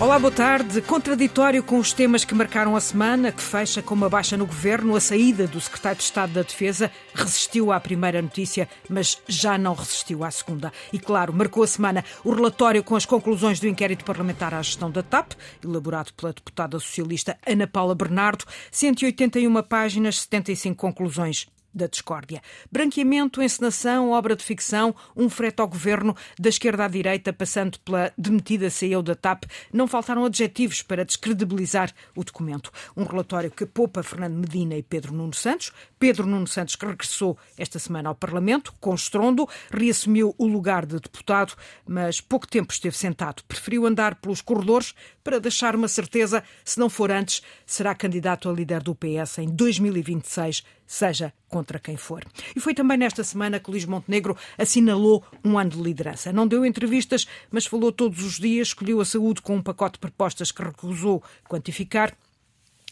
Olá, boa tarde. Contraditório com os temas que marcaram a semana, que fecha com uma baixa no governo, a saída do secretário de Estado da Defesa resistiu à primeira notícia, mas já não resistiu à segunda. E, claro, marcou a semana o relatório com as conclusões do inquérito parlamentar à gestão da TAP, elaborado pela deputada socialista Ana Paula Bernardo. 181 páginas, 75 conclusões da discórdia. Branqueamento, encenação, obra de ficção, um frete ao governo, da esquerda à direita, passando pela demitida CEO da TAP, não faltaram adjetivos para descredibilizar o documento. Um relatório que poupa Fernando Medina e Pedro Nuno Santos. Pedro Nuno Santos, que regressou esta semana ao Parlamento, com estrondo, reassumiu o lugar de deputado, mas pouco tempo esteve sentado. Preferiu andar pelos corredores para deixar uma certeza, se não for antes, será candidato a líder do PS em 2026 seja contra quem for. E foi também nesta semana que Luís Montenegro assinalou um ano de liderança. Não deu entrevistas, mas falou todos os dias, escolheu a saúde com um pacote de propostas que recusou quantificar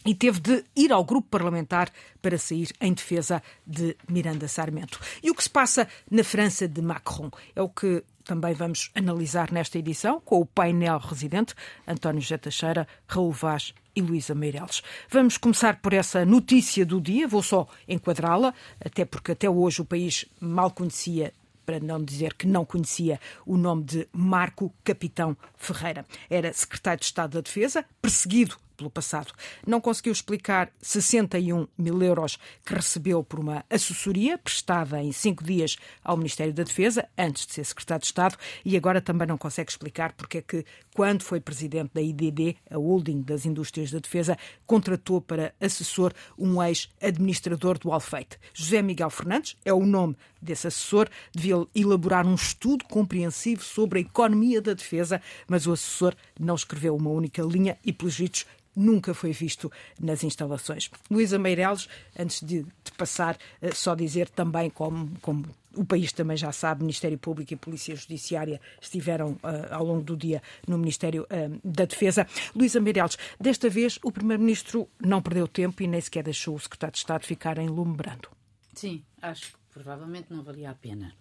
e teve de ir ao grupo parlamentar para sair em defesa de Miranda Sarmento. E o que se passa na França de Macron é o que também vamos analisar nesta edição com o painel residente António José Teixeira, Raul Vaz e Luísa Meireles. Vamos começar por essa notícia do dia, vou só enquadrá-la, até porque até hoje o país mal conhecia para não dizer que não conhecia o nome de Marco Capitão Ferreira. Era secretário de Estado da Defesa, perseguido pelo passado. Não conseguiu explicar 61 mil euros que recebeu por uma assessoria prestada em cinco dias ao Ministério da Defesa, antes de ser secretário de Estado, e agora também não consegue explicar porque é que, quando foi presidente da IDD, a holding das indústrias da defesa, contratou para assessor um ex-administrador do Alfeite. José Miguel Fernandes é o nome desse assessor, devia elaborar um estudo compreensivo sobre a economia da defesa, mas o assessor não escreveu uma única linha e, pelos vistos, nunca foi visto nas instalações. Luísa Meireles, antes de, de passar, uh, só dizer também como, como o país também já sabe, Ministério Público e Polícia Judiciária estiveram uh, ao longo do dia no Ministério uh, da Defesa. Luísa Meireles, desta vez o Primeiro-Ministro não perdeu tempo e nem sequer deixou o Secretário de Estado ficar em lume brando. Sim, acho que provavelmente não valia a pena.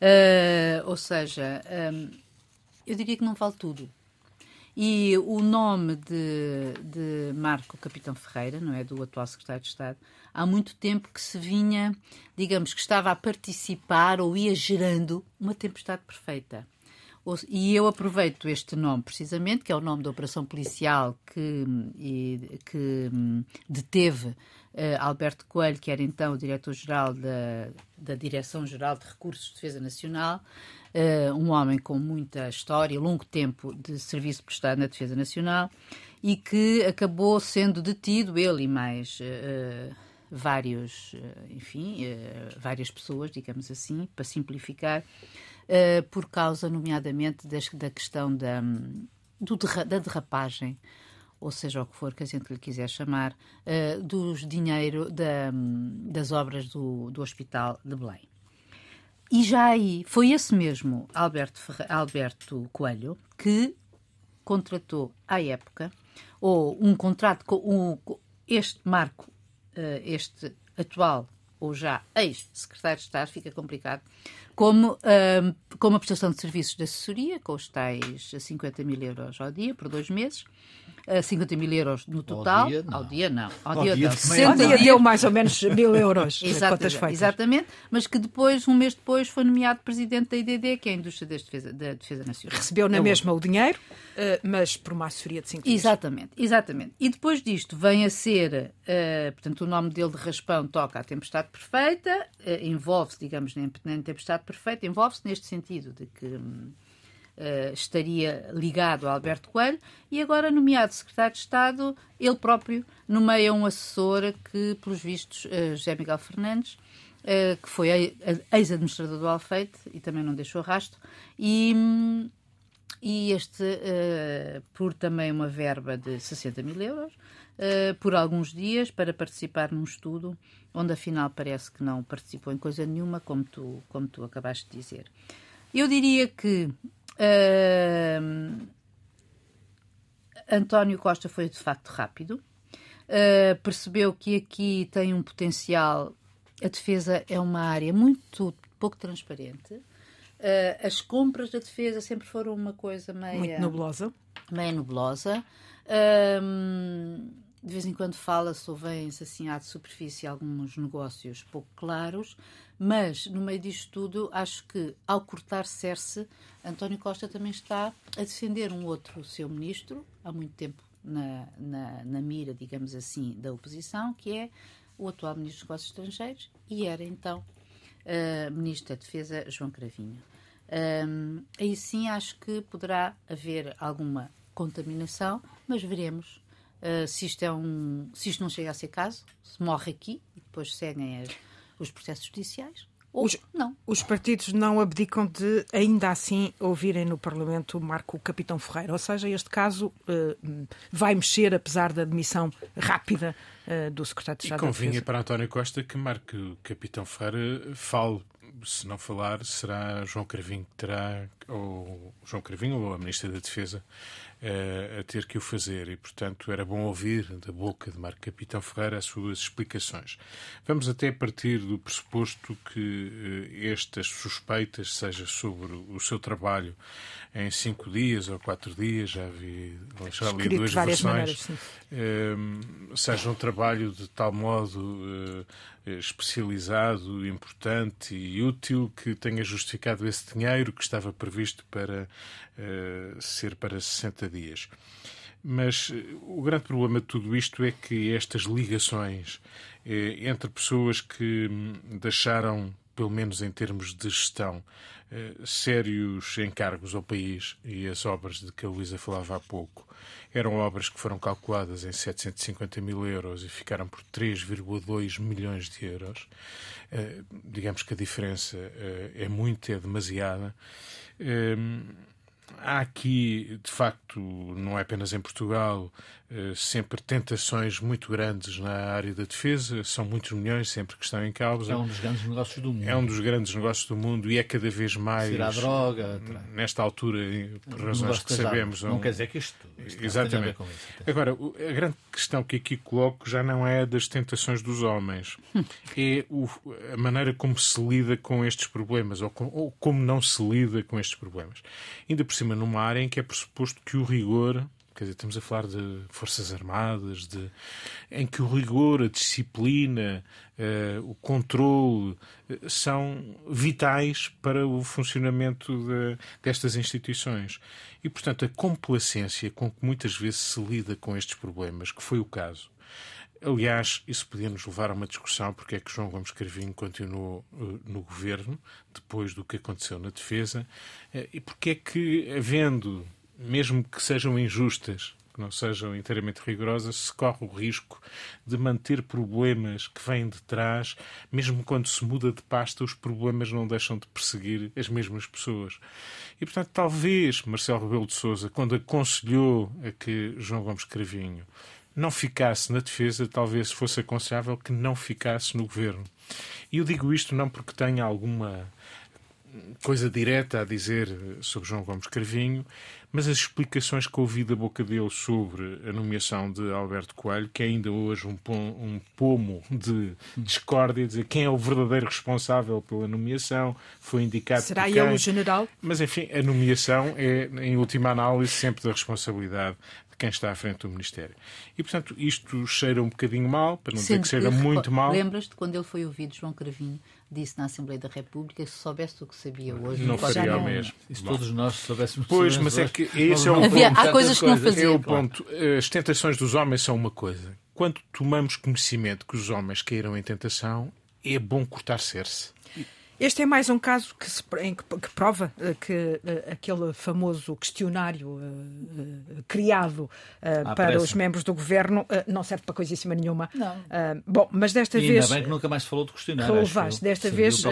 Uh, ou seja, um, eu diria que não vale tudo. E o nome de, de Marco Capitão Ferreira, não é? Do atual secretário de Estado, há muito tempo que se vinha, digamos, que estava a participar ou ia gerando uma tempestade perfeita. E eu aproveito este nome precisamente, que é o nome da operação policial que, que hum, deteve uh, Alberto Coelho, que era então o diretor-geral da, da Direção-Geral de Recursos de Defesa Nacional, uh, um homem com muita história, longo tempo de serviço prestado na Defesa Nacional e que acabou sendo detido, ele e mais uh, vários, uh, enfim, várias pessoas, digamos assim, para simplificar, por causa, nomeadamente, da questão da, do, da derrapagem ou seja o que for que a gente lhe quiser chamar, dos dinheiro da, das obras do, do Hospital de Belém. E já aí foi esse mesmo Alberto, Ferre... Alberto Coelho que contratou à época, ou um contrato com este marco, eh, este atual ou já ex-secretário de Estado, fica complicado, como, um, com uma prestação de serviços de assessoria, com os tais 50 mil euros ao dia, por dois meses, 50 mil euros no total. Ao dia não. Ao dia não. Ao, ao dia, dia, não. Dia deu mais ou menos mil euros. exatamente, exatamente, mas que depois, um mês depois, foi nomeado presidente da IDD, que é a Indústria da Defesa, da Defesa Nacional. Recebeu na é mesma o dinheiro, uh, mas por uma assessoria de 5 Exatamente, exatamente. E depois disto vem a ser, uh, portanto, o nome dele de Raspão toca à tempestade perfeita, uh, envolve-se, digamos, na tempestade perfeita, envolve-se neste sentido de que. Uh, estaria ligado a Alberto Coelho e agora nomeado secretário de Estado, ele próprio nomeia um assessor que, pelos vistos, uh, José Miguel Fernandes, uh, que foi ex-administrador do Alfeite e também não deixou rastro, e, e este, por também uma verba de 60 mil euros, por alguns dias, para participar num estudo onde afinal parece que não participou em coisa nenhuma, como tu, como tu acabaste de dizer. Eu diria que Uh, António Costa foi de facto rápido, uh, percebeu que aqui tem um potencial. A defesa é uma área muito pouco transparente. Uh, as compras da defesa sempre foram uma coisa meio. Muito nebulosa. Meio nebulosa. De vez em quando fala-se ou vêm-se assim à superfície alguns negócios pouco claros, mas no meio disto tudo, acho que ao cortar Cerce, António Costa também está a defender um outro seu ministro, há muito tempo na, na, na mira, digamos assim, da oposição, que é o atual Ministro dos Negócios Estrangeiros e era então uh, Ministro da Defesa João Cravinho. Um, aí sim acho que poderá haver alguma contaminação, mas veremos uh, se, isto é um, se isto não chega a ser caso, se morre aqui e depois seguem as, os processos judiciais, ou os, não. Os partidos não abdicam de, ainda assim, ouvirem no Parlamento Marco Capitão Ferreira. Ou seja, este caso uh, vai mexer, apesar da demissão rápida uh, do secretário de Estado. E convinha para António Costa que Marco Capitão Ferreira fale. Se não falar, será João Cravinho que terá, ou João Cravinho ou a Ministra da Defesa, uh, a ter que o fazer e, portanto, era bom ouvir da boca de Marco Capitão Ferreira as suas explicações. Vamos até partir do pressuposto que uh, estas suspeitas, seja sobre o seu trabalho em cinco dias ou quatro dias, já vi já li duas versões, maneiras, uh, seja um trabalho de tal modo especializado, importante e útil que tenha justificado esse dinheiro que estava previsto para ser para 60 dias. Mas uh, o grande problema de tudo isto é que estas ligações uh, entre pessoas que hum, deixaram, pelo menos em termos de gestão, sérios encargos ao país e as obras de que a Luísa falava há pouco eram obras que foram calculadas em 750 mil euros e ficaram por 3,2 milhões de euros. Digamos que a diferença é muito, é demasiada. Há aqui, de facto, não é apenas em Portugal, sempre tentações muito grandes na área da defesa, são muitos milhões sempre que estão em causa. É um dos grandes negócios do mundo. É um dos grandes negócios do mundo e é cada vez mais. Tirar droga. Nesta altura, por razões que sabemos. Não um... quer dizer que isto. isto Exatamente. Isso, Agora, a grande questão que aqui coloco já não é das tentações dos homens, é o, a maneira como se lida com estes problemas ou, com, ou como não se lida com estes problemas. Ainda por cima, numa área em que é pressuposto que o rigor Quer dizer, estamos a falar de Forças Armadas, de, em que o rigor, a disciplina, uh, o controle uh, são vitais para o funcionamento de, destas instituições. E, portanto, a complacência com que muitas vezes se lida com estes problemas, que foi o caso. Aliás, isso podia nos levar a uma discussão porque é que João Gomes Carvinho continuou uh, no governo, depois do que aconteceu na defesa, e porque é que, havendo mesmo que sejam injustas, que não sejam inteiramente rigorosas, se corre o risco de manter problemas que vêm de trás, mesmo quando se muda de pasta, os problemas não deixam de perseguir as mesmas pessoas. E, portanto, talvez Marcelo Rebelo de Sousa, quando aconselhou a que João Gomes Cravinho não ficasse na defesa, talvez fosse aconselhável que não ficasse no governo. E eu digo isto não porque tenha alguma coisa direta a dizer sobre João Gomes Cravinho, mas as explicações que ouvi da boca dele sobre a nomeação de Alberto Coelho, que é ainda hoje um, um pomo de discórdia, dizer quem é o verdadeiro responsável pela nomeação, foi indicado Será ele o general? Mas, enfim, a nomeação é, em última análise, sempre da responsabilidade de quem está à frente do Ministério. E, portanto, isto cheira um bocadinho mal, para não dizer que cheira muito mal. Lembras-te quando ele foi ouvido, João Cravinho, disse na Assembleia da República, se soubesse o que sabia hoje, não faria o mesmo. E se todos nós soubéssemos Pois, mas é que esse é o Havia, ponto. Há coisas que não faziam. É o ponto. As tentações dos homens são uma coisa. Quando tomamos conhecimento que os homens caíram em tentação, é bom cortar cerce. Este é mais um caso que, se, em que, que prova uh, que uh, aquele famoso questionário uh, criado para pressa. os membros do governo não serve para coisíssima nenhuma. Não. bom, mas desta e vez. Ainda bem que nunca mais falou do questionário. Relevaste. Desta vez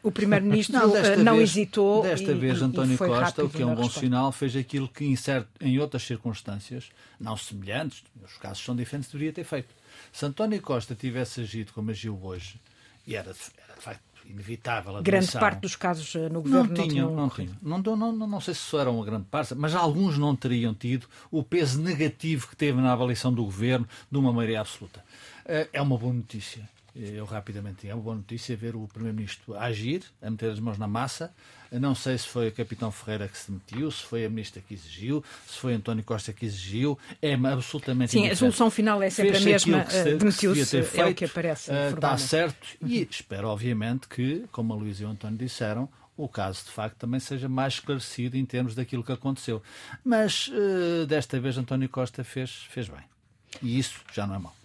o Primeiro-Ministro não, não vez, hesitou. Desta e, vez, António e Costa, o que é um bom sinal, fez aquilo que em, certo, em outras circunstâncias, não semelhantes, os casos são diferentes, deveria ter feito. Se António Costa tivesse agido como agiu hoje, e era, era de facto inevitável. A grande parte dos casos eh, no governo não tinham. Não, tinham. Não, não, não, não, sei se isso era uma grande parte, mas alguns não teriam tido o peso negativo que teve na avaliação do governo de uma maioria absoluta. Eh, é uma boa notícia. Eu rapidamente tinha uma boa notícia ver o Primeiro-Ministro agir, a meter as mãos na massa. Não sei se foi o Capitão Ferreira que se demitiu, se foi a Ministra que exigiu, se foi António Costa que exigiu. É absolutamente Sim, a solução final é sempre Fez a mesma. se, Demitiu-se, é o que aparece. Uh, está certo. E espero, obviamente, que, como a Luísa e o António disseram, o caso de facto também seja mais esclarecido em termos daquilo que aconteceu. Mas uh, desta vez António Costa fez, fez bem. E isso já não é mau.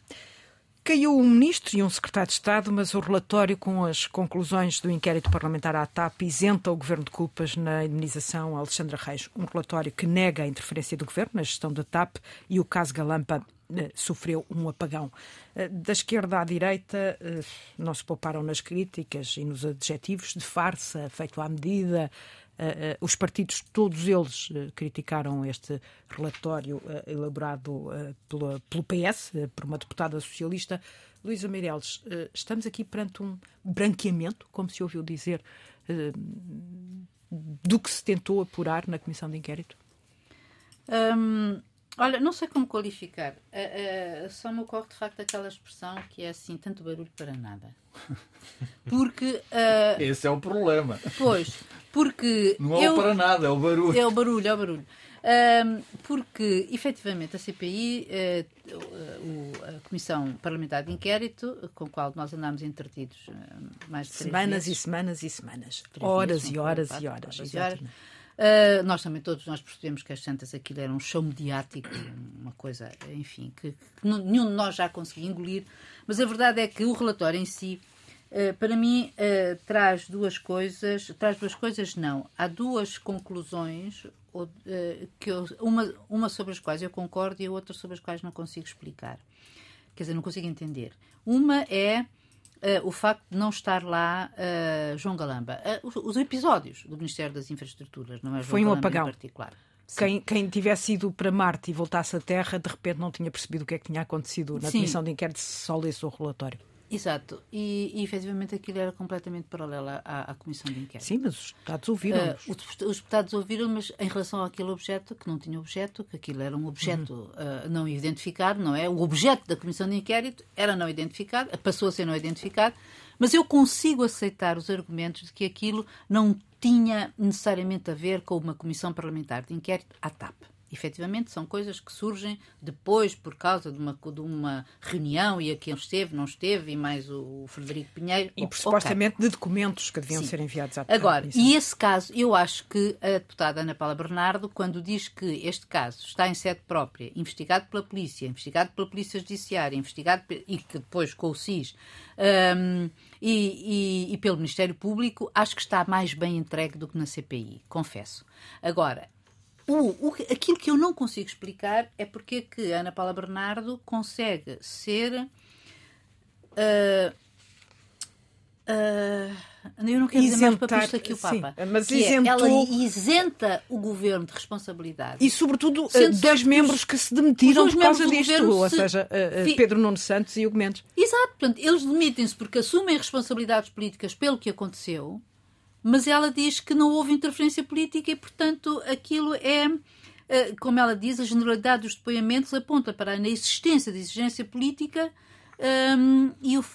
Caiu um ministro e um secretário de Estado, mas o relatório com as conclusões do inquérito parlamentar à TAP isenta o governo de culpas na indenização a Alexandra Reis. Um relatório que nega a interferência do governo na gestão da TAP e o caso Galampa eh, sofreu um apagão. Eh, da esquerda à direita eh, não se pouparam nas críticas e nos adjetivos de farsa, feito à medida, os partidos, todos eles, uh, criticaram este relatório elaborado pela, pelo PS, por uma deputada socialista. Luísa Meireles, estamos aqui perante um branqueamento, como se ouviu dizer, do que se tentou apurar na comissão de inquérito? Um, olha, não sei como qualificar. só me ocorre de facto aquela expressão que é assim: tanto barulho para nada. Porque. Esse é o problema. Pois. Porque. Não é eu, para nada, é o barulho. É o barulho, é o barulho. Porque, efetivamente, a CPI, uh, a Comissão Parlamentar de Inquérito, com a qual nós andámos entretidos uh, mais de Semanas meses, e semanas e semanas. Horas e horas e horas. horas. Uh, nós também, todos nós percebemos que as Santas aquilo era um show mediático, uma coisa, enfim, que, que nenhum de nós já conseguia engolir, mas a verdade é que o relatório em si eh, para mim uh, traz duas coisas, traz duas coisas não, há duas conclusões uh, que eu, uma, uma sobre as quais eu concordo e a outra sobre as quais não consigo explicar, quer dizer, não consigo entender. Uma é o facto de não estar lá João Galamba. Os, os, episódios do Ministério das Infraestruturas, não é João Foi um Galamba apagão. em particular. Quem, quem, tivesse ido para Marte e voltasse à Terra, de repente não tinha percebido o que é que tinha acontecido na Sim. comissão de inquérito, só lesse o relatório. Exato, e, e efetivamente aquilo era completamente paralelo à, à comissão de inquérito. Sim, mas os deputados ouviram. Uh, os, os, deputados ouviram, mas em relação àquele objeto, que não tinha objeto, que aquilo era um objeto uhum. uh, não identificado, não é? O objeto da comissão de inquérito era não identificado, passou a ser não identificado, mas eu consigo aceitar os argumentos de que aquilo não tinha necessariamente a ver com uma comissão parlamentar de inquérito à TAP efetivamente são coisas que surgem depois por causa de uma, de uma reunião e a quem esteve, não esteve, e mais o, Frederico Pinheiro. E por, supostamente okay. de documentos que deviam Sim. ser enviados à Agora, e esse caso, eu acho que a deputada Ana Paula Bernardo, quando diz que este caso está em sede própria, investigado pela polícia, investigado pela polícia judiciária, investigado e que depois com o SIS um, e, e, e pelo Ministério Público, acho que está mais bem entregue do que na CPI, confesso. Agora, o, o, aquilo que eu não consigo explicar é porque é que Ana Paula Bernardo consegue ser. Uh, uh, eu não quero dizer mais papista que o Papa. Sim, mas isentou... é, ela isenta o governo de responsabilidade. E, sobretudo, Sendo dois membros que se demitiram por causa disto, ou se... seja, Pedro Nuno Santos e o Mendes. Exato, portanto, eles demitem-se porque assumem responsabilidades políticas pelo que aconteceu mas ela diz que não houve interferência política e, portanto, aquilo é, eh, como ela diz, a generalidade dos depoimentos aponta para a inexistência de exigência política um, e, o,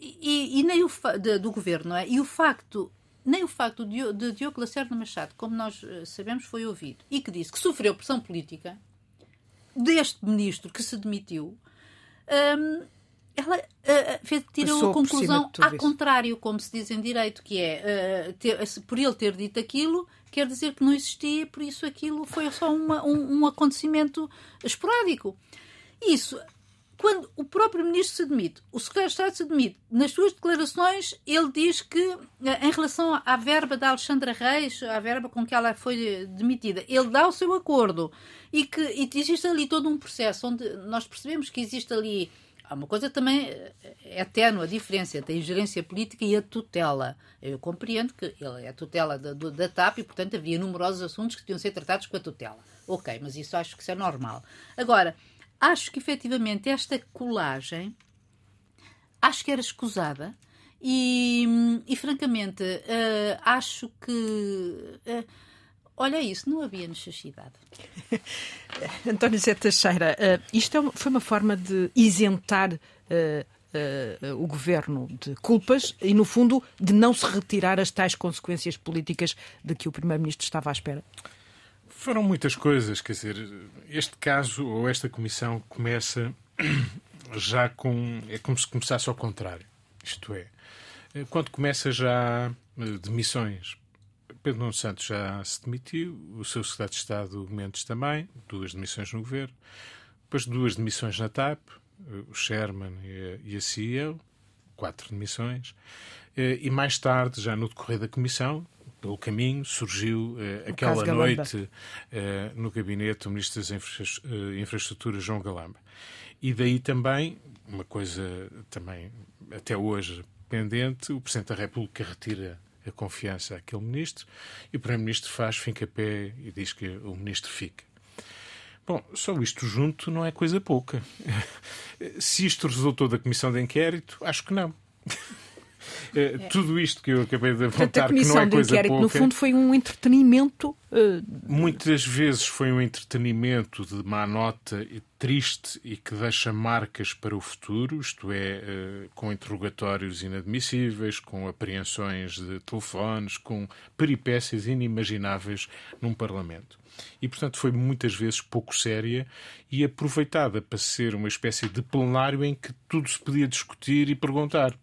e, e, nem o de, do governo, não é? E o facto nem o facto de, Diogo Lacerda Machado, como nós eh, sabemos, foi ouvido e que disse que sofreu pressão política deste ministro que se demitiu, um, ela uh, tira a conclusão ao contrário, como se diz em direito, que é uh, ter, por ele ter dito aquilo, quer dizer que não existia, por isso aquilo foi só uma, um, um, acontecimento esporádico. Isso, quando o próprio ministro se demite, o secretário de Estado se demite, nas suas declarações ele diz que, em relação à verba da Alexandra Reis, à verba com que ela foi demitida, ele dá o seu acordo e que e existe ali todo um processo onde nós percebemos que existe ali Há uma coisa também eh, é a diferença entre a ingerência política e a tutela. Eu compreendo que ele é tutela da, da TAP e, portanto, havia numerosos assuntos que tinham de ser tratados com a tutela. Ok, mas isso acho que isso é normal. Agora, acho que efetivamente esta colagem acho que era escusada e, e francamente, uh, acho que. Uh, Olha isso, não havia necessidade. António Zé Teixeira, uh, isto é, foi uma forma de isentar uh, o governo de culpas e, no fundo, de não se retirar as tais consequências políticas de que o Primeiro-Ministro estava à espera? Foram muitas coisas, quer dizer, este caso ou esta comissão começa já com. É como se começasse ao contrário. Isto é, quando começa já demissões. Pedro Nuno Santos já se demitiu, o seu secretário de Estado Mendes também, duas demissões no governo, depois duas demissões na TAP, o Sherman e a, CEO, quatro demissões, e mais tarde, já no decorrer da comissão, pelo caminho, surgiu uh, aquela noite uh, no gabinete do Ministro das Infra Infraestruturas, João Galamba. E daí também, uma coisa também até hoje pendente, o Presidente da República retira a confiança àquele Ministro e o Primeiro-Ministro faz fim-capé e diz que o Ministro fica. Bom, só isto junto não é coisa pouca. Se isto resultou da Comissão de Inquérito, acho que não. É. Tudo isto que eu acabei de apontar, que não é coisa inquérito, pouca. No fundo, foi um entretenimento. Uh... Muitas vezes foi um entretenimento de má nota e triste e que deixa marcas para o futuro, isto é, uh, com interrogatórios inadmissíveis, com apreensões de telefones, com peripécias inimagináveis num Parlamento. E, portanto, foi muitas vezes pouco séria e aproveitada para ser uma espécie de plenário em que tudo se podia discutir e perguntar.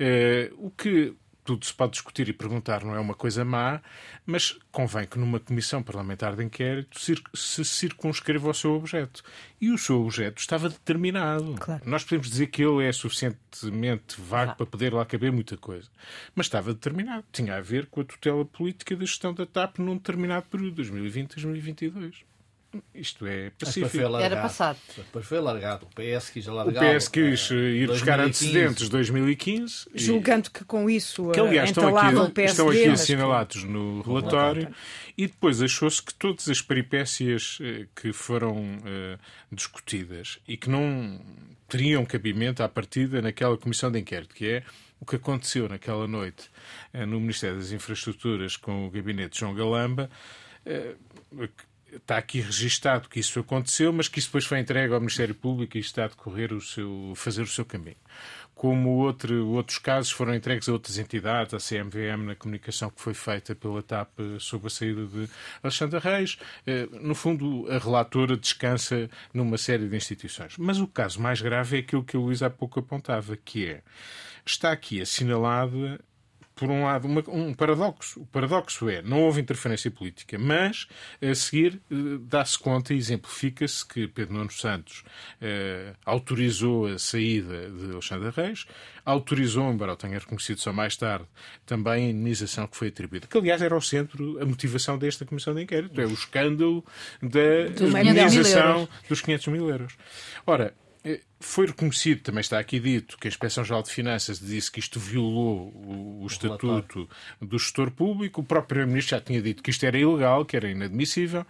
Uh, o que tudo se pode discutir e perguntar não é uma coisa má, mas convém que numa comissão parlamentar de inquérito se circunscreva o seu objeto. E o seu objeto estava determinado. Claro. Nós podemos dizer que ele é suficientemente vago ah. para poder lá caber muita coisa. Mas estava determinado. Tinha a ver com a tutela política da gestão da TAP num determinado período, 2020-2022. Isto é pacífico. Era passado. Depois foi alargado. O PS quis alargar. O PS quis é, ir 2015. buscar antecedentes 2015. Julgando e... que com isso que, aliás, estão aqui, o PSD, estão aqui assinalados no relatório. E depois achou-se que todas as peripécias eh, que foram uh, discutidas e que não teriam cabimento à partida naquela comissão de inquérito, que é o que aconteceu naquela noite uh, no Ministério das Infraestruturas com o gabinete de João Galamba, uh, está aqui registado que isso aconteceu, mas que isso depois foi entregue ao Ministério Público e está a decorrer o seu, fazer o seu caminho. Como outro, outros casos foram entregues a outras entidades, a CMVM, na comunicação que foi feita pela TAP sobre a saída de Alexandre Reis. Eh, no fundo, a relatora descansa numa série de instituições. Mas o caso mais grave é aquilo que a Luísa há pouco apontava, que é está aqui assinalada por um lado, uma, um paradoxo. O paradoxo é, não houve interferência política, mas a seguir eh, dá-se conta e exemplifica-se que Pedro Nuno Santos eh, autorizou a saída de Alexandre Reis, autorizou, embora o tenha reconhecido só mais tarde, também a indenização que foi atribuída, que aliás era o centro, a motivação desta comissão de inquérito, é o escândalo da indenização dos 500 mil euros. Ora, foi reconhecido, também está aqui dito, que a Inspeção-Geral de Finanças disse que isto violou o, o estatuto do gestor público. O próprio Primeiro-Ministro já tinha dito que isto era ilegal, que era inadmissível.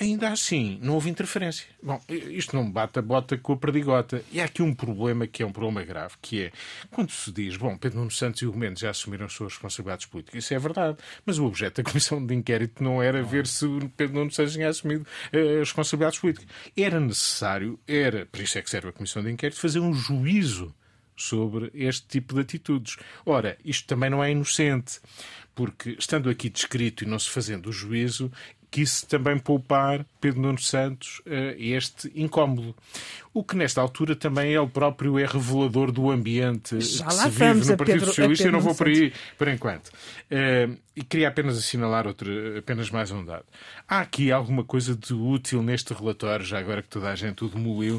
Ainda assim, não houve interferência. Bom, isto não bate a bota com a perdigota. E há aqui um problema que é um problema grave, que é quando se diz, bom, Pedro Nuno Santos e o Mendes já assumiram as suas responsabilidades políticas. Isso é verdade. Mas o objeto da comissão de inquérito não era ver se Pedro Nuno Santos tinha assumido uh, as responsabilidades políticas. Era necessário, era, por isso é que serve a comissão de inquérito, fazer um juízo sobre este tipo de atitudes. Ora, isto também não é inocente, porque estando aqui descrito e não se fazendo o juízo, quis também poupar Pedro Nuno Santos uh, este incómodo. O que nesta altura também ele próprio é revelador do ambiente Já que se vive no Partido Pedro, Socialista. Eu não vou por aí por enquanto. Uh, e queria apenas assinalar outro, apenas mais um dado. Há aqui alguma coisa de útil neste relatório, já agora que toda a gente o demoliu.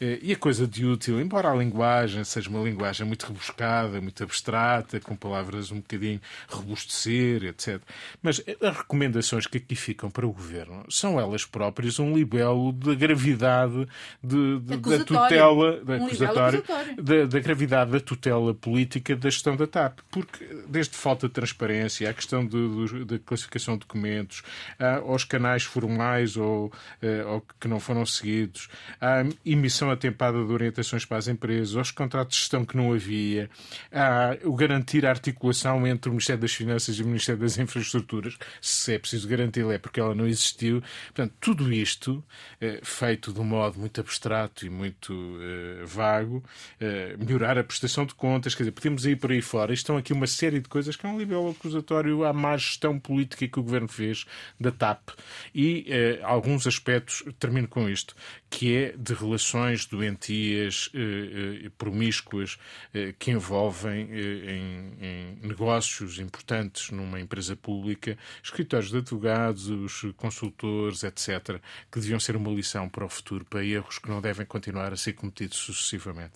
Uh, e a coisa de útil, embora a linguagem seja uma linguagem muito rebuscada, muito abstrata, com palavras um bocadinho rebustecer, etc. Mas as recomendações que aqui ficam para o governo são elas próprias um libelo da gravidade de, de, da tutela da, um da, da, gravidade da tutela política da gestão da TAP. Porque desde falta de transparência, à questão da classificação de documentos, aos canais formais ou, eh, ou que não foram seguidos, à emissão atempada de orientações para as empresas, aos contratos de gestão que não havia, a o garantir a articulação entre o Ministério das Finanças e o Ministério das Infraestruturas, se é preciso garantir, é porque porque ela não existiu. Portanto, tudo isto, eh, feito de um modo muito abstrato e muito uh, vago, uh, melhorar a prestação de contas, quer dizer, podemos ir por aí fora. Estão aqui uma série de coisas que é um nível acusatório à má gestão política que o governo fez da TAP e alguns aspectos, termino com isto, que é de relações doentias, promíscuas, que envolvem em, em negócios importantes numa empresa pública, escritórios de advogados, consultores, etc., que deviam ser uma lição para o futuro, para erros que não devem continuar a ser cometidos sucessivamente.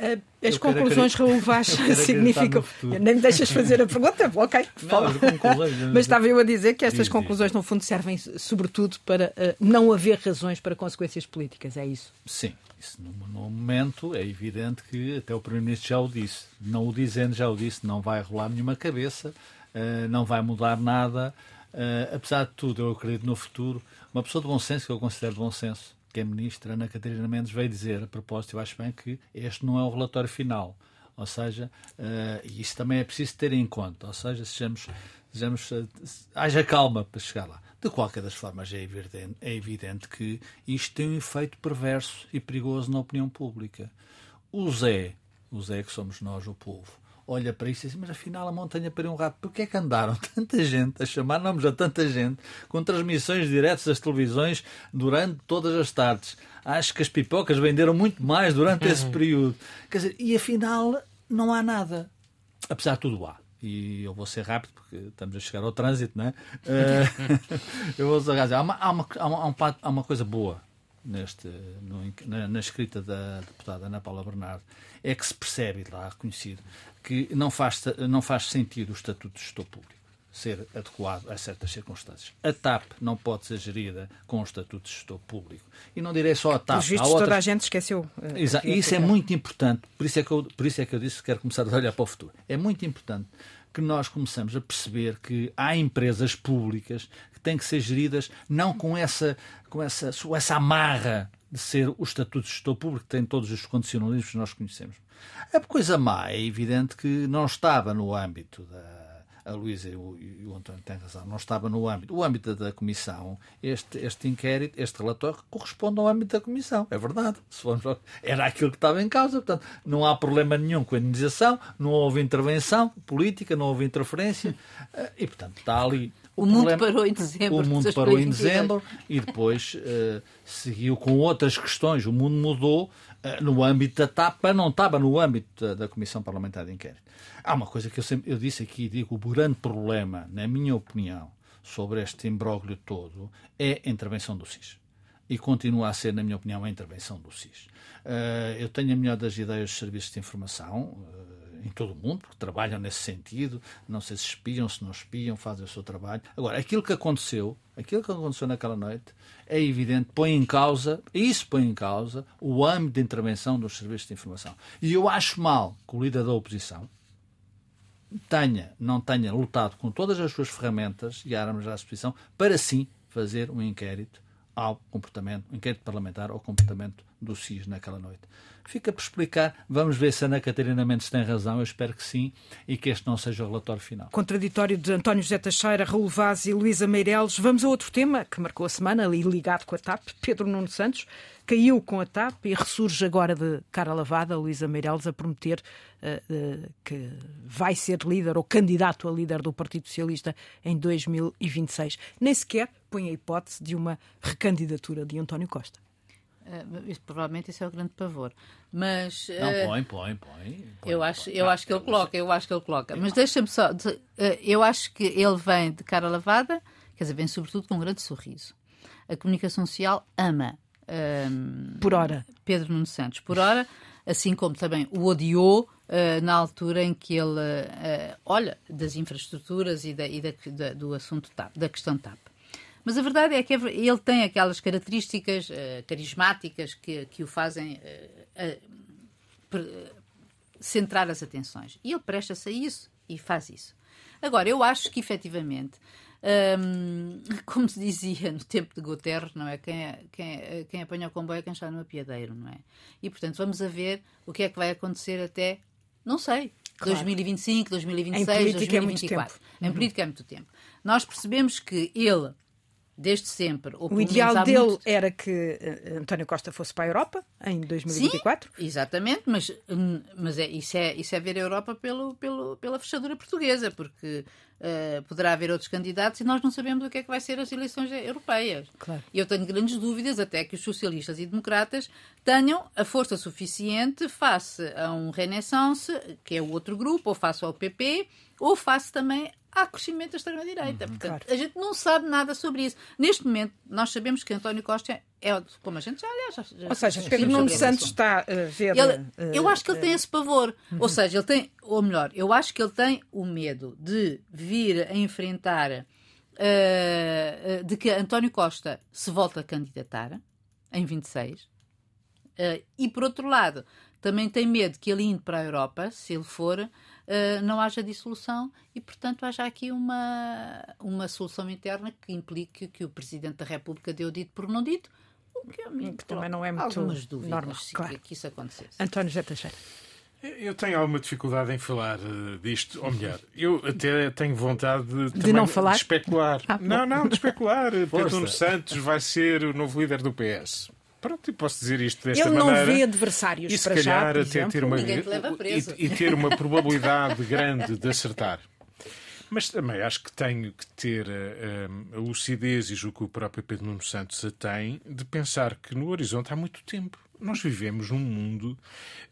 Uh, as eu conclusões, quero, Raul Vaz, significam. Nem me deixas fazer a pergunta? ok, fala. Não, Mas estava eu a dizer que estas diz, conclusões, diz. no fundo, servem sobretudo para uh, não haver razões para consequências políticas, é isso? Sim. Isso, no, no momento, é evidente que até o Primeiro-Ministro já o disse. Não o dizendo, já o disse, não vai rolar nenhuma cabeça, uh, não vai mudar nada. Apesar de tudo, eu acredito no futuro. Uma pessoa de bom senso, que eu considero de bom senso, que é ministra, Ana Catarina Mendes, veio dizer, a propósito, eu acho bem que este não é o relatório final. Ou seja, uh, isso também é preciso ter em conta. Ou seja, sejamos, sejamos, uh, haja calma para chegar lá. De qualquer das formas, é evidente, é evidente que isto tem um efeito perverso e perigoso na opinião pública. O Zé, o Zé que somos nós, o povo, olha para isso e diz, mas afinal a montanha pariu um rato. Porquê é que andaram tanta gente a chamar nomes a tanta gente com transmissões diretas das televisões durante todas as tardes? Acho que as pipocas venderam muito mais durante esse uhum. período. Quer dizer, e afinal não há nada. Apesar de tudo há. E eu vou ser rápido porque estamos a chegar ao trânsito, não é? Uh, eu vou ser rápido. Há uma, há, uma, há, há uma coisa boa neste, no, na, na, escrita da deputada Ana Paula Bernardo, é que se percebe, lá reconhecido, que não faz, não faz sentido o Estatuto de Gestor Público ser adequado a certas circunstâncias. A TAP não pode ser gerida com o Estatuto de Gestor Público. E não direi só a TAP. Os vistos, outras... toda a gente esqueceu. Uh, Exato. E isso é muito importante. Por isso é, que eu, por isso é que eu disse que quero começar a olhar para o futuro. É muito importante que nós começamos a perceber que há empresas públicas que têm que ser geridas não com essa, com essa, com essa amarra de ser o Estatuto de Gestor Público, que tem todos os condicionalismos que nós conhecemos. A coisa má é evidente que não estava no âmbito da. A Luísa e o, António têm razão, não estava no âmbito. O âmbito da Comissão, este, este inquérito, este relatório, corresponde ao âmbito da Comissão. É verdade. Era aquilo que estava em causa. Portanto, não há problema nenhum com a indenização, não houve intervenção política, não houve interferência. Eh, e, portanto, está ali o, o mundo problema, parou em dezembro. O mundo parou em dezembro e depois uh, seguiu com outras questões. O mundo mudou uh, no âmbito da TAP, não estava no âmbito da, da, Comissão Parlamentar de Inquérito. Há uma coisa que eu, sempre, eu disse aqui, digo, o grande problema, na minha opinião, sobre este imbróglio todo é a intervenção do SIS. E continua a ser, na minha opinião, a intervenção do SIS. Uh, eu tenho a melhor das ideias dos serviços de informação em todo o mundo, porque trabalham nesse sentido, não sei se espiam, se não espiam, fazem o seu trabalho. Agora, aquilo que aconteceu, aquilo que aconteceu naquela noite, é evidente, põe em causa, isso põe em causa, o âmbito de intervenção dos serviços de informação. E eu acho mal que o líder da oposição tenha, não tenha lutado com todas as suas ferramentas e armas à disposição para sim fazer um inquérito ao comportamento, um inquérito parlamentar ao comportamento do SIS naquela noite. Fica por explicar. Vamos ver se Ana Catarina Mendes tem razão. Eu espero que sim e que este não seja o relatório final. Contraditório de António José Teixeira, Raul Vaz e Luísa Meireles. Vamos a outro tema que marcou a semana, ali ligado com a TAP. Pedro Nuno Santos caiu com a TAP e ressurge agora de cara lavada, Luísa Meireles, a prometer uh, uh, que vai ser líder ou candidato a líder do Partido Socialista em 2026. Nem sequer põe a hipótese de uma recandidatura de António Costa. Uh, isso, provavelmente isso é o grande pavor. Mas. Uh, não, põe, põe, põe. põe eu acho, põe. eu acho que ele coloca, eu acho que ele coloca. Mas deixa-me só. De, uh, eu acho que ele vem de cara lavada, quer dizer, vem sobretudo com um grande sorriso. A comunicação social ama. Ehm, por hora. Pedro Nuno Santos, por hora, assim como também o odiou na altura em que ele olha das infraestruturas e, da, e da, da, do assunto TAP, da questão TAP. Mas a verdade é que ele tem aquelas características uh, carismáticas que, que o fazem uh, centrar as atenções. E ele presta-se a isso e faz isso. Agora, eu acho que efetivamente, um, como se dizia no tempo de Guterres, não é? Quem, é, quem, é, quem apanha o comboio é quem está no apiadeiro, não é? E portanto, vamos a ver o que é que vai acontecer até, não sei, Claro. 2025, 2026, em 2024. É em política é muito tempo. Nós percebemos que ele desde sempre. o ideal dele muito... era que uh, António Costa fosse para a Europa em 2024? Sim, exatamente, mas, hum, mas é, isso, é, isso é ver a Europa pelo, pelo, pela fechadura portuguesa, porque uh, poderá haver outros candidatos e nós não sabemos o que é que vai ser as eleições europeias. Claro. Eu tenho grandes dúvidas até que os socialistas e democratas tenham a força suficiente face a um Renaissance, que é o outro grupo, ou face ao PP, ou face também há crescimento da extrema-direita. Uhum, Portanto, claro. a gente não sabe nada sobre isso. Neste momento, nós sabemos que António Costa é, como a gente já, aliás, já, Ou seja, Pedro Nuno Santos está a ver. Ele, uh, eu acho que ele tem esse pavor. Uhum. Ou seja, ele tem, ou melhor, eu acho que ele tem o medo de vir a enfrentar. Uh, de que António Costa se volta a candidatar em 26 uh, e por outro lado também tem medo que ele indo para a Europa, se ele for, uh, não haja dissolução e, portanto, haja aqui uma, uma solução interna que implique que o Presidente da República deu dito por não dito, o que, é que também não é muito algumas dúvidas normal, se claro. que, isso acontecesse. António José Teixeira. Eu tenho alguma dificuldade em falar uh, disto, ou melhor, eu até tenho vontade de, de não falar? de especular. Ah, não, não, de especular. Pedro Santos vai ser o novo líder do PS. Pronto, e posso dizer isto desta Ele maneira. Ele não vê adversários e se para calhar já, até exemplo, ter uma e, e, ter uma probabilidade grande de acertar. Mas também acho que tenho que ter a, eh, a, a lucidez, e julgo que o próprio Pedro Nuno Santos a tem, de pensar que no horizonte há muito tempo. Nós vivemos num mundo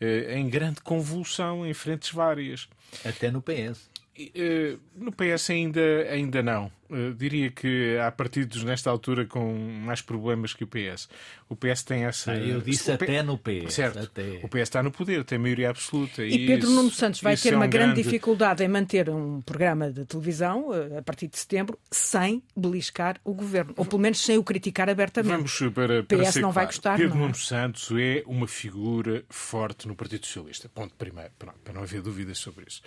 eh, em grande convulsão, em frentes várias. Até no PS. Uh, no PS ainda, ainda não. Uh, diria que há partidos nesta altura com mais problemas que o PS. O PS tem essa. Ah, eu disse até no PS. Certo. Até... O PS está no poder, tem maioria absoluta. E, e Pedro Nuno Santos vai ter é uma um grande, grande dificuldade em manter um programa de televisão uh, a partir de setembro sem beliscar o governo. Ou pelo menos sem o criticar abertamente. Vamos para, para PS não claro. vai gostar. Pedro não é? Nuno Santos é uma figura forte no Partido Socialista. Ponto primeiro, para não haver dúvidas sobre isso.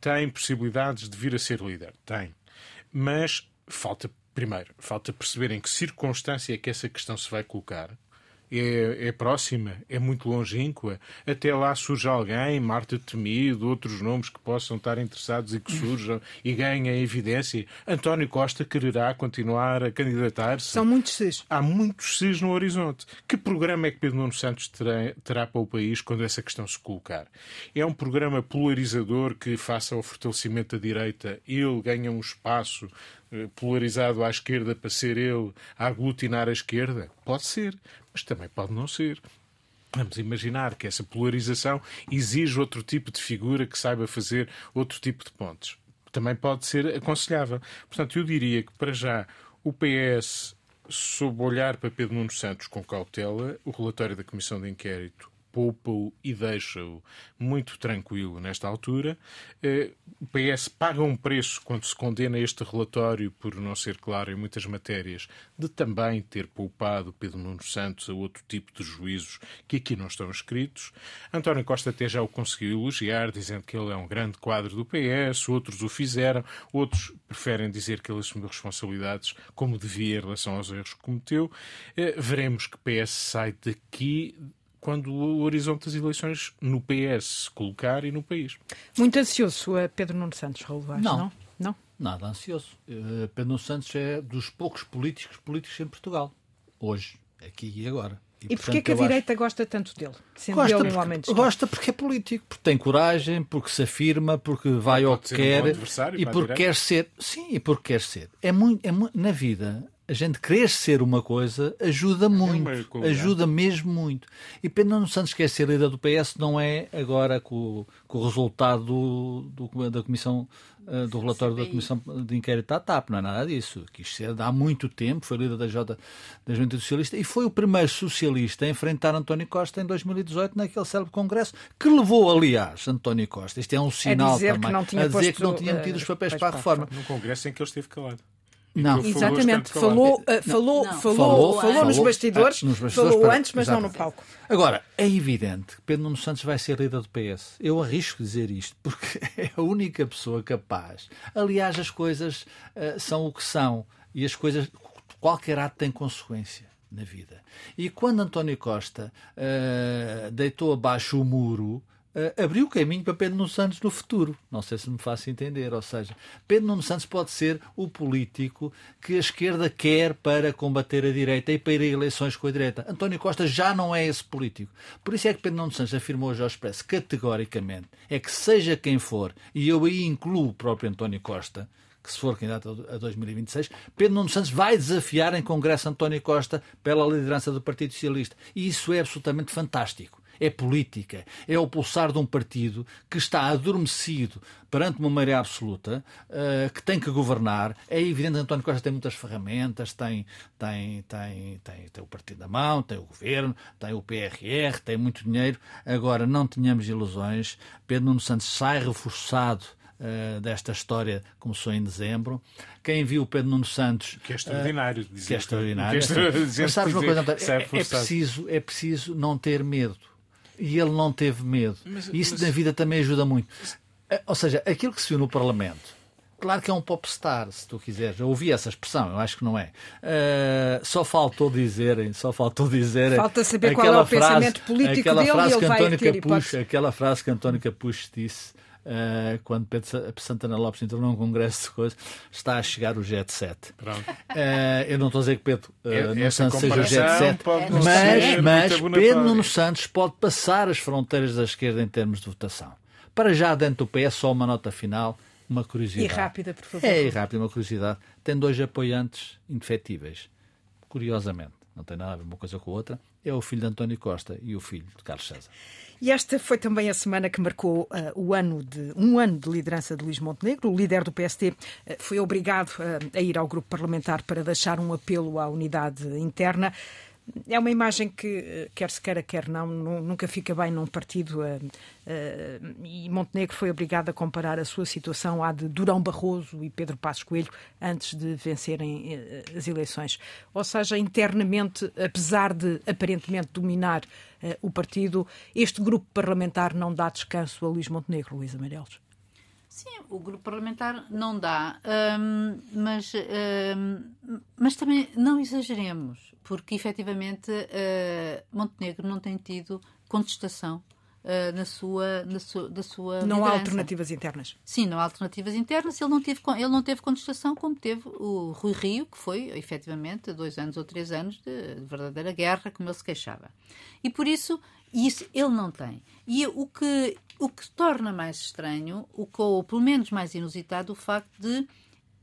Tem possibilidades de vir a ser líder. Tem. Mas falta, primeiro, falta perceber em que circunstância é que essa questão se vai colocar é, é, próxima, é muito longínqua. Até lá surge alguém, Marta Temido, outros nomes que possam estar interessados e que surjam e ganhem evidência. António Costa quererá continuar a candidatar-se. São muitos cis. Há muitos cis no horizonte. Que programa é que Pedro Nuno Santos terá, terá para o país quando essa questão se colocar? É um programa polarizador que, face ao fortalecimento da direita, ele ganha um espaço polarizado à esquerda para ser ele a aglutinar a esquerda? Pode ser, mas também pode não ser. Vamos imaginar que essa polarização exige outro tipo de figura que saiba fazer outro tipo de pontos. Também pode ser aconselhável. Portanto, eu diria que, para já, o PS, sob olhar para Pedro Nuno Santos com cautela, o relatório da Comissão de Inquérito poupa-o e deixa-o muito tranquilo nesta altura. Eh, o PS paga um preço quando se condena este relatório, por não ser claro em muitas matérias, de também ter poupado Pedro Nuno Santos a outro tipo de juízos que aqui não estão escritos. António Costa até já o conseguiu elogiar, dizendo que ele é um grande quadro do PS, outros o fizeram, outros preferem dizer que ele assumiu responsabilidades como devia em relação aos erros que cometeu. Eh, veremos que PS sai daqui quando o horizonte das eleições no PS se colocar e no país. Muito ansioso, eh, Pedro Nuno Santos, Raul Vaz, não. não? Não? Nada ansioso. Uh, Pedro Nuno Santos é dos poucos políticos políticos em Portugal, hoje, aqui e agora. E, e porquê que a direita acho... gosta tanto dele? Sendo gosta, ele porque, gosta porque é político, porque tem coragem, porque se afirma, porque vai ao que quer um e porque quer ser. Sim, e porque quer ser. É muito, é muito, na vida, a gente querer ser uma coisa ajuda é muito, ajuda mesmo muito. E Pedro Nuno Santos quer ser líder do PS não é agora com, com o resultado do, do, da comissão eh, do relatório da comissão de inquérito à TAP, não é nada disso. Quis ser há muito tempo, foi líder da J da Juventude Socialista e foi o primeiro socialista a enfrentar António Costa em 2018 naquele célebre congresso que levou, aliás, António Costa. Isto é um sinal também a dizer posto, que não tinha metido os papéis para a reforma. No congresso em que ele esteve calado. Não. Exatamente, falou, uh, falou, não. falou, falou, falou, nos bastidores, nos bastidores falou para... antes, mas Exatamente. não no palco. Agora, é evidente que Pedro Nuno Santos vai ser líder do PS. Eu arrisco dizer isto, porque é a única pessoa capaz. Aliás, as coisas uh, são o que são e as coisas, qualquer ato tem consequência na vida. E quando António Costa uh, deitou abaixo o muro uh, abriu caminho para Pedro Nuno Santos no futuro. Não sei se me faço entender. Ou seja, Pedro Nuno Santos pode ser o político que a esquerda quer para combater a direita e para ir a eleições com a direita. António Costa já não é esse político. Por isso é que Pedro Nuno Santos afirmou hoje ao Expresso categoricamente é que seja quem for, e eu aí incluo o próprio António Costa, que se for candidato a 2026, Pedro Nuno Santos vai desafiar em Congresso António Costa pela liderança do Partido Socialista. E isso é absolutamente fantástico é política, é o pulsar de um partido que está adormecido perante uma maioria absoluta, uh, que tem que governar. É evidente que António Costa tem muitas ferramentas, tem, tem, tem, tem, tem o partido da mão, tem o governo, tem o PRR, tem muito dinheiro. Agora, não tenhamos ilusões. Pedro Nuno Santos sai reforçado Uh, desta história começou em dezembro. Quem viu o Pedro Nuno Santos. Que é extraordinário. Uh, que é extraordinário. Que é Mas sabes uma coisa? É, é, preciso, é preciso não ter medo e ele não teve medo. Mas, Isso mas... na vida também ajuda muito. Eh, ou seja, aquilo que se viu no Parlamento, claro que é um popstar, se tu quiseres. Eu ouvi essa expressão, eu acho que não é. Uh, só faltou dizerem, só faltou dizerem. Falta saber qual é o frase, pensamento político aquela dele frase e ele que António Capucho, Aquela frase que António Capucho disse Uh, quando Pedro Santana Lopes entrou num congresso de coisas, está a chegar o Jet 7. Uh, eu não estou a dizer que Pedro uh, Nuno Santos seja o Jet 7, mas, mas Pedro Nuno Santos pode passar as fronteiras da esquerda em termos de votação. Para já, dentro do PS, só uma nota final, uma curiosidade. E rápida, por favor. É, e rápida, uma curiosidade. Tem dois apoiantes indefetíveis. Curiosamente, não tem nada a ver uma coisa com a outra. É o filho de António Costa e o filho de Carlos César. E esta foi também a semana que marcou uh, o ano de, um ano de liderança de Luís Montenegro. O líder do PST uh, foi obrigado uh, a ir ao grupo parlamentar para deixar um apelo à unidade interna é uma imagem que, eh, quer se queira, quer não, nunca fica bem num partido. Uh, uh, e Montenegro foi obrigado a comparar a sua situação à de Durão Barroso e Pedro Passos Coelho antes de vencerem uh, as eleições. Ou seja, internamente, apesar de aparentemente dominar o partido, este grupo parlamentar não dá descanso a Luís Montenegro, Luís Amarelos. Sim, o grupo parlamentar não dá, hum, mas, hum, mas também não exageremos porque efetivamente uh, Montenegro não tem tido contestação uh, na sua, na da sua Não liderança. há alternativas internas. Sim, não há alternativas internas. Ele não teve, ele não teve contestação como teve o Rui Rio, que foi efetivamente dois anos ou três anos de, de verdadeira guerra, como ele se queixava. E por isso, isso ele não tem. E o que, o que torna mais estranho, o que, ou pelo menos mais inusitado, o facto de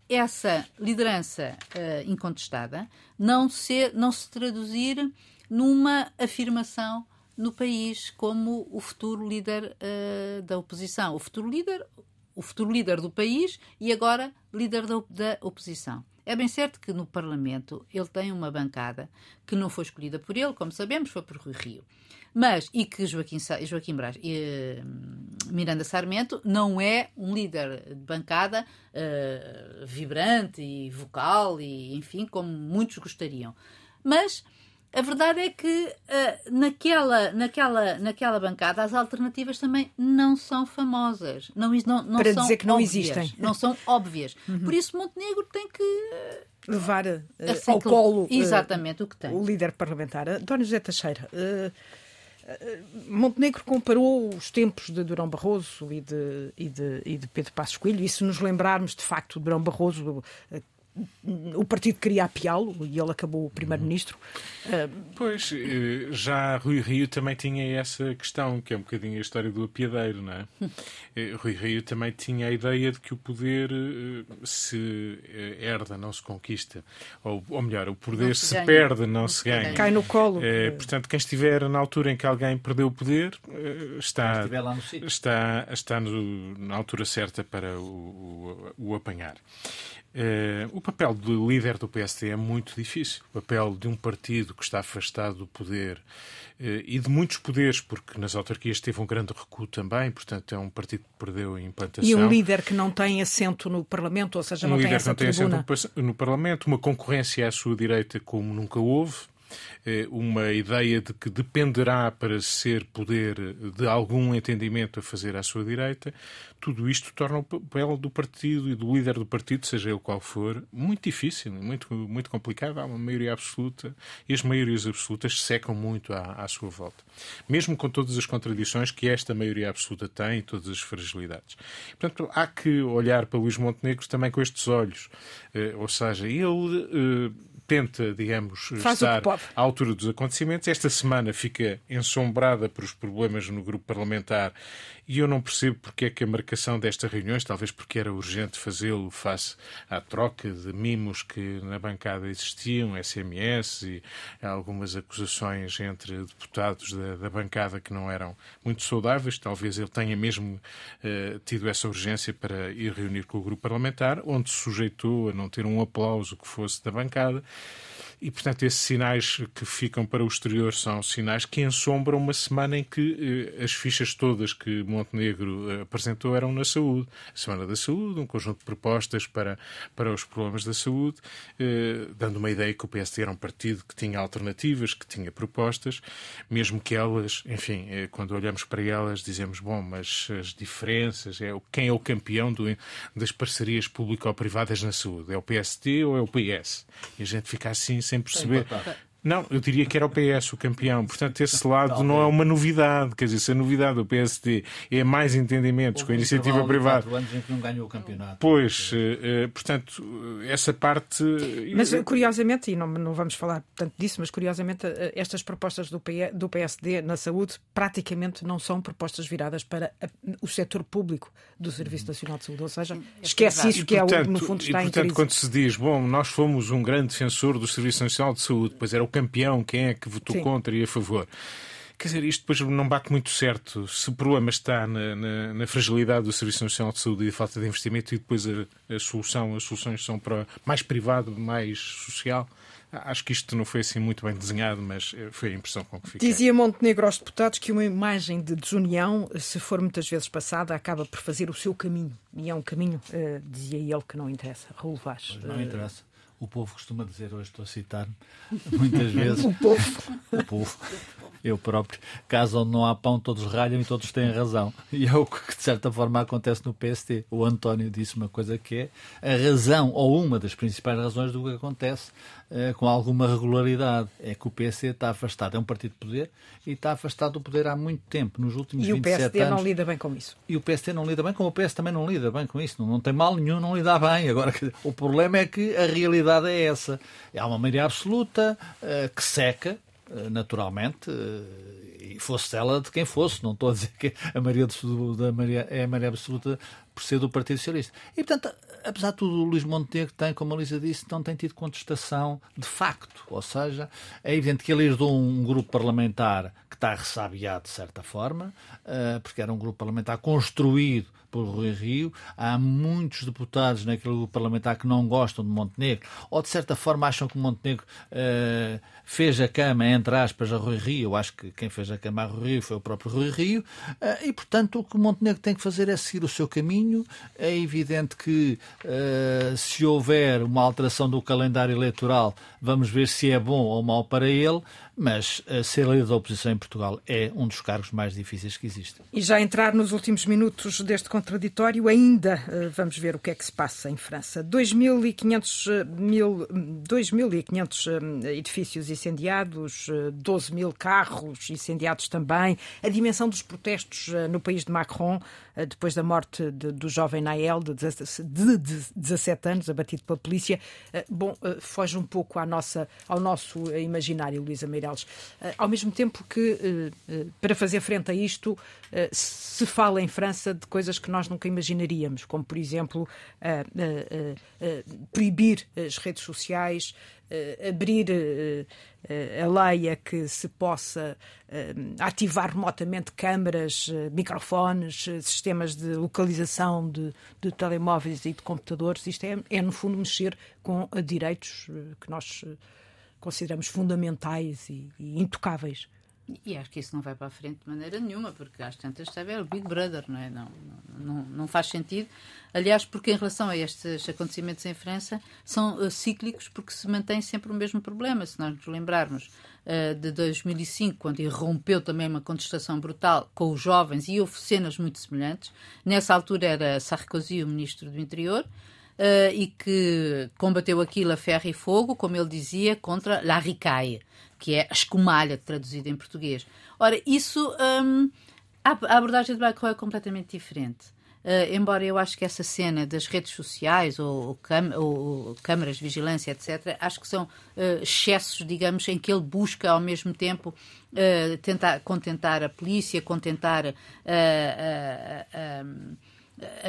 essa liderança uh, incontestada não se, não se traduzir numa afirmação no país como o futuro líder uh, da oposição. O futuro líder, o futuro líder do país e agora líder da, da oposição. É bem certo que no Parlamento ele tem uma bancada que não foi escolhida por ele, como sabemos, foi por Rui Rio. Mas, e que Joaquim, Joaquim Braz, e, Miranda Sarmento não é um líder de bancada uh, vibrante e vocal, e enfim, como muitos gostariam. Mas a verdade é que uh, naquela, naquela, naquela bancada as alternativas também não são famosas. Não, não, não Para são dizer que não óbvias, existem. Não são óbvias. Uhum. Por isso Montenegro tem que... Uh, Levar uh, ao colo exatamente o que tem. O líder parlamentar. António José Teixeira, Montenegro comparou os tempos de Durão Barroso e de, e de, e de Pedro Passos Coelho, e se nos lembrarmos de facto de Durão Barroso o partido queria apiá-lo e ele acabou o primeiro-ministro. Pois, eh, já Rui Rio também tinha essa questão, que é um bocadinho a história do apiadeiro, não é? Eh, Rui Rio também tinha a ideia de que o poder eh, se herda, não se conquista. Ou, ou melhor, o poder se, se perde, não, se ganha. Cai no colo. É, portanto, quem estiver na altura em que alguém perdeu o poder está, está, está no, na altura certa para o, o, o apanhar. Uh, o papel do líder do PSD é muito difícil. O papel de um partido que está afastado do poder uh, e de muitos poderes, porque nas autarquias teve um grande recuo também, portanto é um partido que perdeu a implantação. E um líder que não tem assento no Parlamento, ou seja, um não tem essa não tribuna. tem assento no Parlamento, uma concorrência à sua direita como nunca houve. Uma ideia de que dependerá para ser poder de algum entendimento a fazer à sua direita, tudo isto torna o papel do partido e do líder do partido, seja ele qual for, muito difícil, muito, muito complicado. Há uma maioria absoluta e as maiorias absolutas secam muito à, à sua volta. Mesmo com todas as contradições que esta maioria absoluta tem e todas as fragilidades. Portanto, há que olhar para Luís Montenegro também com estes olhos. Eh, ou seja, ele eh, tenta, digamos, Faz estar à altura dos acontecimentos. Esta semana fica ensombrada por os problemas no grupo parlamentar e eu não percebo porque é que a marcação destas reuniões, talvez porque era urgente fazê-lo face à troca de mimos que na bancada existiam, SMS e algumas acusações entre deputados da, da bancada que não eram muito saudáveis. Talvez ele tenha mesmo uh, tido essa urgência para ir reunir com o grupo parlamentar, onde se sujeitou a não ter um aplauso que fosse da bancada. E, portanto, esses sinais que ficam para o exterior são sinais que ensombram uma semana em que eh, as fichas todas que Montenegro eh, apresentou eram na saúde. A Semana da Saúde, um conjunto de propostas para, para os problemas da saúde, eh, dando uma ideia que o PSD era um partido que tinha alternativas, que tinha propostas, mesmo que elas, enfim, eh, quando olhamos para elas, dizemos, bom, mas as diferenças, é, quem é o campeão do, das parcerias público-privadas na saúde? É o PSD ou é o PS? E a gente fica assim sem perceber. Não, eu diria que era o PS o campeão. Portanto, esse lado não é uma novidade. Quer dizer, se a novidade do PSD é mais entendimentos com a iniciativa privada. anos em que não ganhou o campeonato. Pois, uh, portanto, essa parte. Mas curiosamente, e não, não vamos falar tanto disso, mas curiosamente, estas propostas do, do PSD na saúde praticamente não são propostas viradas para o setor público do Serviço Nacional de Saúde. Ou seja, é esquece isso que é o, no fundo está e, portanto, em crise. quando se diz, bom, nós fomos um grande defensor do Serviço Nacional de Saúde, pois era o campeão, quem é que votou Sim. contra e a favor. Quer dizer, isto depois não bate muito certo. Se o problema está na, na, na fragilidade do Serviço Nacional de Saúde e a falta de investimento e depois a, a, solução, as soluções são para mais privado, mais social, acho que isto não foi assim muito bem desenhado, mas eh, foi a impressão com que fiquei. Dizia Montenegro aos deputados que uma imagem de desunião, se for muitas vezes passada, acaba por fazer o seu caminho. E é um caminho, uh, dizia ele, que não interessa. Raul Vaz. Não interessa o povo costuma dizer, hoje estou a citar muitas vezes. o povo. O povo. Eu próprio. Caso onde não há pão, todos ralham e todos têm razão. E é o que, de certa forma, acontece no PST. O António disse uma coisa que é a razão, ou uma das principais razões do que acontece com alguma regularidade. É que o PST está afastado. É um partido de poder e está afastado do poder há muito tempo, nos últimos e 27 anos. E o PSD não lida bem com isso. E o PST não lida bem, como o PS também não lida bem com isso. Não, não tem mal nenhum, não lida bem. Agora, o problema é que a realidade é essa. Há uma maioria absoluta uh, que seca, uh, naturalmente, e fosse ela de quem fosse. Não estou a dizer que a maioria, da maioria é a maioria absoluta por ser do Partido Socialista. E, portanto, apesar de tudo, o Luís Montenegro tem, como a Lisa disse, não tem tido contestação de facto. Ou seja, é evidente que ele herdou um grupo parlamentar que está ressabiado de certa forma, uh, porque era um grupo parlamentar construído por Rui Rio. Há muitos deputados naquele grupo parlamentar que não gostam de Montenegro, ou de certa forma acham que Montenegro uh, fez a cama, entre aspas, a Rui Rio. Eu acho que quem fez a cama a Rui Rio foi o próprio Rui Rio. Uh, e, portanto, o que Montenegro tem que fazer é seguir o seu caminho. É evidente que uh, se houver uma alteração do calendário eleitoral, vamos ver se é bom ou mau para ele mas ser líder da oposição em Portugal é um dos cargos mais difíceis que existem. E já entrar nos últimos minutos deste contraditório, ainda uh, vamos ver o que é que se passa em França. 2.500 uh, edifícios incendiados, 12 mil carros incendiados também, a dimensão dos protestos no país de Macron, depois da morte de, do jovem Nael, de 17 anos, abatido pela polícia. Bom, foge um pouco à nossa, ao nosso imaginário, Luísa Meira eh, ao mesmo tempo que, eh, eh, para fazer frente a isto, se fala em França de coisas que nós nunca imaginaríamos, como, por exemplo, proibir as redes sociais, abrir a lei a que se possa ativar remotamente câmaras, microfones, sistemas de localização de, de telemóveis e de computadores. Isto é, é, no fundo, mexer com direitos que nós consideramos fundamentais e, e intocáveis. E acho que isso não vai para a frente de maneira nenhuma, porque às tantas sabe, é o Big Brother, não é? Não, não, não faz sentido. Aliás, porque em relação a estes acontecimentos em França, são uh, cíclicos porque se mantém sempre o mesmo problema. Se nós nos lembrarmos uh, de 2005, quando irrompeu também uma contestação brutal com os jovens e houve cenas muito semelhantes, nessa altura era Sarkozy o ministro do Interior, uh, e que combateu aquilo a ferro e fogo, como ele dizia, contra la ricaille, que é a escumalha, traduzida em português. Ora, isso. Um, a abordagem de Macron é completamente diferente. Uh, embora eu acho que essa cena das redes sociais ou, ou, ou, câmaras de vigilância, etc., acho que são uh, excessos, digamos, em que ele busca ao mesmo tempo uh, tentar contentar a polícia, contentar eh,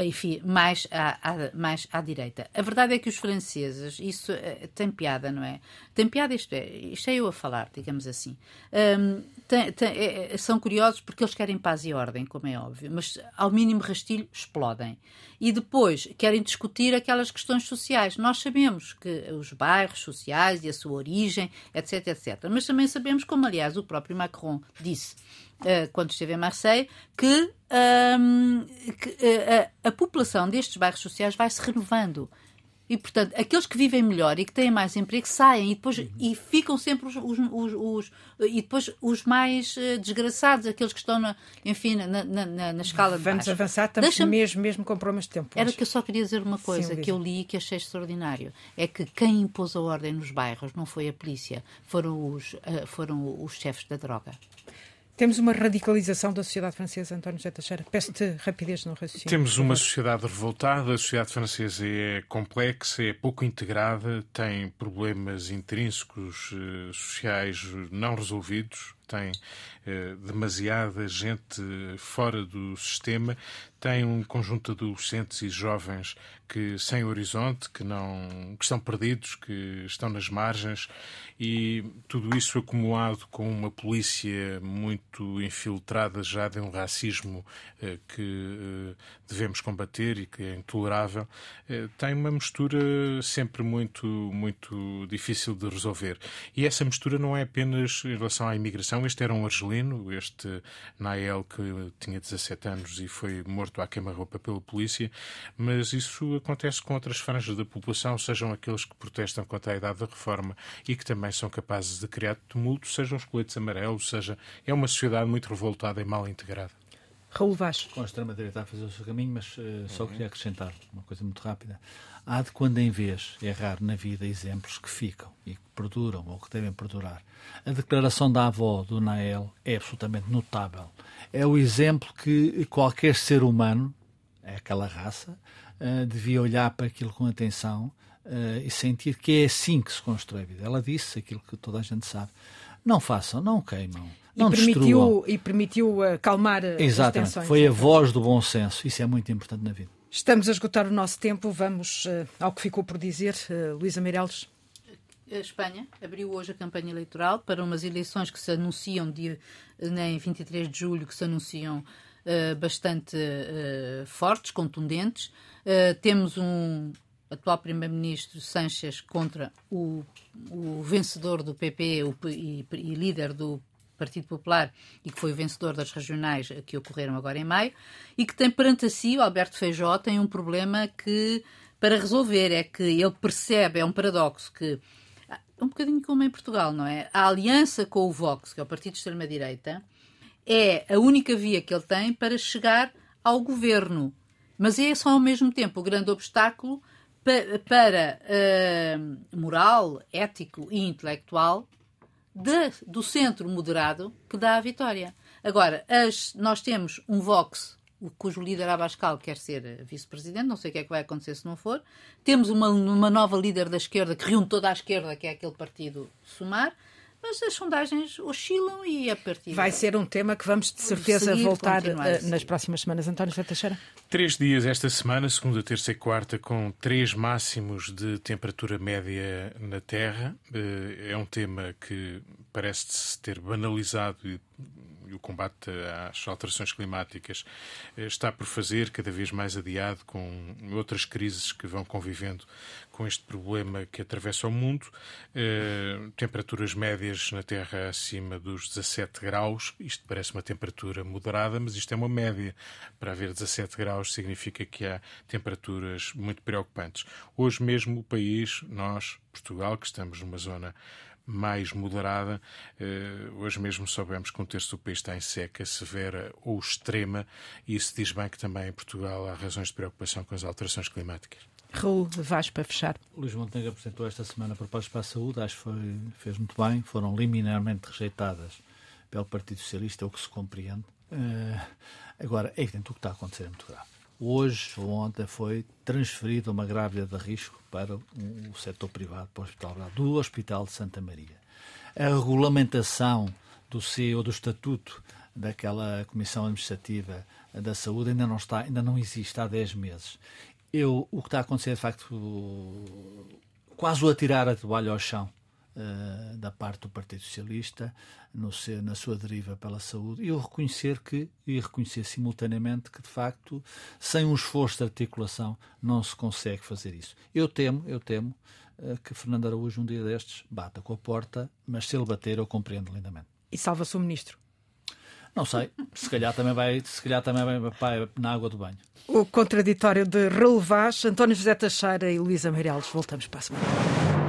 enfim, mais à, à, mais à direita. A verdade é que os franceses, isso uh, tem piada, não é? Tem piada, isto é, isto é eu a falar, digamos assim. Um, tem, tem, é, são curiosos porque eles querem paz e ordem, como é óbvio, mas ao mínimo rastilho explodem. E depois querem discutir aquelas questões sociais. Nós sabemos que os bairros sociais e a sua origem, etc, etc. Mas também sabemos, como aliás o próprio Macron disse, uh, quando esteve em Marseille, que, um, que uh, a, a população destes bairros sociais vai se renovando. E, portanto, aqueles que vivem melhor e que têm mais emprego saem e depois uhum. e ficam sempre os, os, os, os, e depois os mais uh, desgraçados, aqueles que estão, na, enfim, na, na, na, na escala de Vamos avançar, estamos mesmo, mesmo com problemas de tempo. Era que eu só queria dizer uma coisa Sim, que eu li e que achei extraordinário. É que quem impôs a ordem nos bairros não foi a polícia, foram os, uh, foram os chefes da droga. Temos uma radicalização da sociedade francesa, António José Teixeira. Peço-te rapidez no raciocínio. Temos uma sociedade revoltada, a sociedade francesa é complexa, é pouco integrada, tem problemas intrínsecos eh, sociais não resolvidos, tem eh, demasiada gente fora do sistema, tem um conjunto de adolescentes e jovens que sem horizonte, que não que estão perdidos, que estão nas margens e tudo isso acumulado com uma polícia muito infiltrada já de um racismo eh, que eh, devemos combater e que é intolerável, eh, tem uma mistura sempre muito muito difícil de resolver. E essa mistura não é apenas em relação à imigração. Este era um argelino, este Nael que tinha 17 anos e foi morto à queima-roupa pela polícia, mas isso acontece com outras franjas da população, sejam aqueles que protestam contra a idade da reforma e que também são capazes de criar tumulto, sejam os coletes amarelos, seja. É uma sociedade muito revoltada e mal integrada. Raul Vaz. Com a extrema-direita a fazer o seu caminho, mas uh, só queria acrescentar uma coisa muito rápida. Há de quando em vez errar na vida exemplos que ficam e que perduram ou que devem perdurar. A declaração da avó do Nael é absolutamente notável. É o exemplo que qualquer ser humano, é aquela raça, uh, devia olhar para aquilo com atenção uh, e sentir que é assim que se constrói a vida. Ela disse aquilo que toda a gente sabe. Não façam, não queimam. Não e permitiu, e permitiu acalmar Exatamente. as tensões. Foi a voz do bom senso. Isso é muito importante na vida. Estamos a esgotar o nosso tempo. Vamos uh, ao que ficou por dizer. Uh, Luísa Meireles. A Espanha abriu hoje a campanha eleitoral para umas eleições que se anunciam dia, em 23 de julho, que se anunciam uh, bastante uh, fortes, contundentes. Uh, temos um atual primeiro-ministro Sánchez contra o, o vencedor do PP o, e, e líder do Partido Popular e que foi o vencedor das regionais que ocorreram agora em maio, e que tem perante si, o Alberto Feijó, tem um problema que, para resolver, é que ele percebe, é um paradoxo, que um bocadinho como em Portugal, não é? A aliança com o Vox, que é o partido de extrema-direita, é a única via que ele tem para chegar ao governo. Mas é só ao mesmo tempo o grande obstáculo para, para uh, moral, ético e intelectual de, do centro moderado que dá a vitória. Agora, as, nós temos um Vox cujo líder Abascal quer ser vice-presidente, não sei o que é que vai acontecer se não for. Temos uma, uma nova líder da esquerda que reúne toda a esquerda, que é aquele partido Sumar, mas as sondagens oscilam e a partir. Vai ser um tema que vamos de certeza seguir, voltar eh, nas próximas semanas. António José Teixeira? Três dias esta semana, segunda, terça e quarta, com três máximos de temperatura média na Terra. Eh, é um tema que parece-se ter banalizado e o combate às alterações climáticas está por fazer, cada vez mais adiado, com outras crises que vão convivendo com este problema que atravessa o mundo. temperaturas médias na Terra acima dos 17 graus. Isto parece uma temperatura moderada, mas isto é uma média. Para haver 17 graus significa que há temperaturas muito preocupantes. Hoje mesmo o país, nós, Portugal, que estamos numa zona mais moderada. Eh, hoje mesmo soubemos que um terço do país está em seca severa ou extrema, e isso diz bem que também em Portugal há razões de preocupação com as alterações climáticas. Raul Vaz, para fechar. Luís Montenegro apresentou esta semana propostas para a saúde, acho que foi, fez muito bem, foram liminarmente rejeitadas pelo Partido Socialista, é o que se compreende. Uh, agora, é evidente o que está a acontecer é muito grave hoje ou ontem foi transferido uma grávida de risco para o setor privado, para o Hospital do Hospital de Santa Maria. A regulamentação do CEO do Estatuto daquela Comissão Administrativa da Saúde ainda não está, ainda não existe há 10 meses. Eu, o que está a acontecer é, de facto, quase o atirar a toalha ao chão uh, da parte do Partido Socialista no seu, na sua deriva pela saúde e eu reconhecer que e reconhecer simultaneamente que de facto sem um esforço de articulação não se consegue fazer isso. Eu temo, eu temo uh, que Fernando Araújo um dia destes bata com a porta, mas se ele bater eu compreendo lindamente. E salva-se o ministro. Não sei, se calhar também vai, se calhar também vai na água do banho. O contraditório de Raul Vaz, António José Teixeira e Luísa Meireles. Voltamos para a semana.